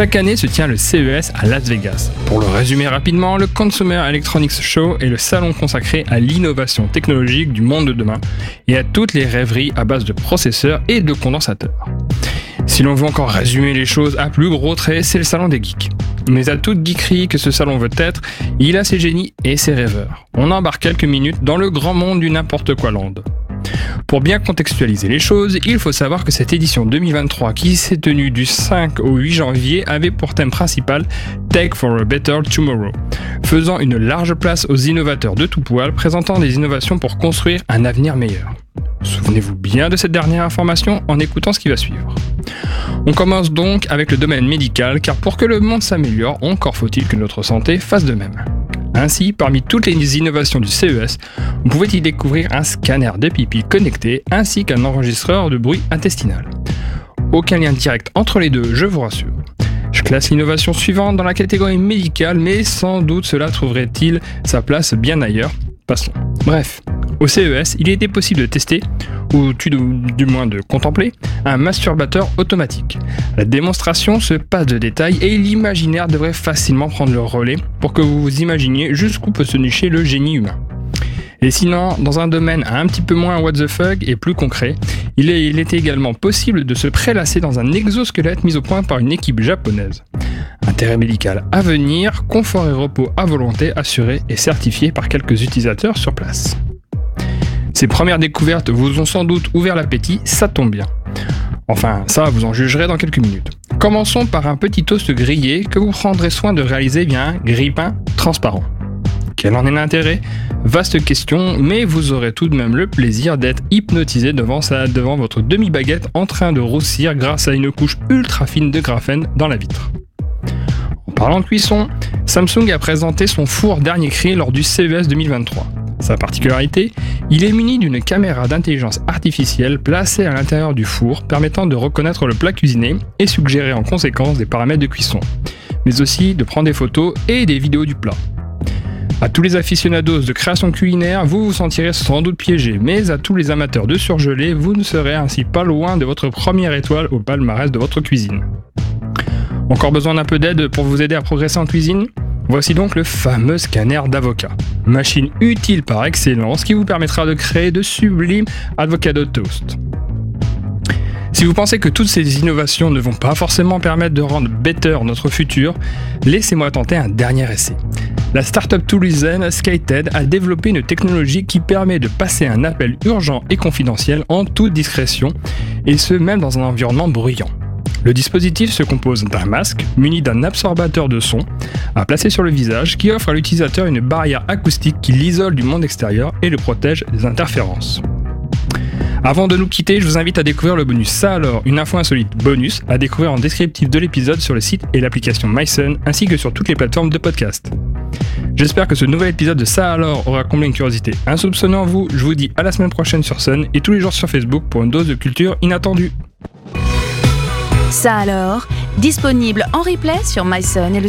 Chaque année se tient le CES à Las Vegas. Pour le résumer rapidement, le Consumer Electronics Show est le salon consacré à l'innovation technologique du monde de demain et à toutes les rêveries à base de processeurs et de condensateurs. Si l'on veut encore résumer les choses à plus gros traits, c'est le salon des geeks. Mais à toute geekerie que ce salon veut être, il a ses génies et ses rêveurs. On embarque quelques minutes dans le grand monde du n'importe quoi land. Pour bien contextualiser les choses, il faut savoir que cette édition 2023 qui s'est tenue du 5 au 8 janvier avait pour thème principal Tech for a Better Tomorrow, faisant une large place aux innovateurs de tout poil présentant des innovations pour construire un avenir meilleur. Souvenez-vous bien de cette dernière information en écoutant ce qui va suivre. On commence donc avec le domaine médical car pour que le monde s'améliore, encore faut-il que notre santé fasse de même. Ainsi, parmi toutes les innovations du CES, vous pouvez y découvrir un scanner de pipi connecté ainsi qu'un enregistreur de bruit intestinal. Aucun lien direct entre les deux, je vous rassure. Je classe l'innovation suivante dans la catégorie médicale, mais sans doute cela trouverait-il sa place bien ailleurs. Passons. Bref, au CES, il était possible de tester, ou du moins de contempler, un masturbateur automatique. La démonstration se passe de détails et l'imaginaire devrait facilement prendre le relais pour que vous vous imaginiez jusqu'où peut se nicher le génie humain. Et sinon, dans un domaine un petit peu moins what the fuck et plus concret, il, était également possible de se prélasser dans un exosquelette mis au point par une équipe japonaise. Intérêt médical à venir, confort et repos à volonté assurés et certifiés par quelques utilisateurs sur place. Ces premières découvertes vous ont sans doute ouvert l'appétit, ça tombe bien. Enfin, ça, vous en jugerez dans quelques minutes. Commençons par un petit toast grillé que vous prendrez soin de réaliser via un grille-pain transparent. Quel en est l'intérêt? Vaste question, mais vous aurez tout de même le plaisir d'être hypnotisé devant, devant votre demi-baguette en train de roussir grâce à une couche ultra fine de graphène dans la vitre. En parlant de cuisson, Samsung a présenté son four dernier cri lors du CES 2023. Sa particularité, il est muni d'une caméra d'intelligence artificielle placée à l'intérieur du four permettant de reconnaître le plat cuisiné et suggérer en conséquence des paramètres de cuisson, mais aussi de prendre des photos et des vidéos du plat. À tous les aficionados de création culinaire, vous vous sentirez sans doute piégé, mais à tous les amateurs de surgelé, vous ne serez ainsi pas loin de votre première étoile au palmarès de votre cuisine. Encore besoin d'un peu d'aide pour vous aider à progresser en cuisine? Voici donc le fameux scanner d'avocat. Machine utile par excellence qui vous permettra de créer de sublimes avocado toast. Si vous pensez que toutes ces innovations ne vont pas forcément permettre de rendre better notre futur, laissez-moi tenter un dernier essai. La startup toulousaine Skated a développé une technologie qui permet de passer un appel urgent et confidentiel en toute discrétion, et ce même dans un environnement bruyant. Le dispositif se compose d'un masque muni d'un absorbateur de son à placer sur le visage qui offre à l'utilisateur une barrière acoustique qui l'isole du monde extérieur et le protège des interférences. Avant de nous quitter, je vous invite à découvrir le bonus Ça alors, une info insolite bonus à découvrir en descriptif de l'épisode sur le site et l'application MySun ainsi que sur toutes les plateformes de podcast. J'espère que ce nouvel épisode de Ça alors aura comblé une curiosité insoupçonnée en vous. Je vous dis à la semaine prochaine sur Sun et tous les jours sur Facebook pour une dose de culture inattendue. Ça alors, disponible en replay sur myson et le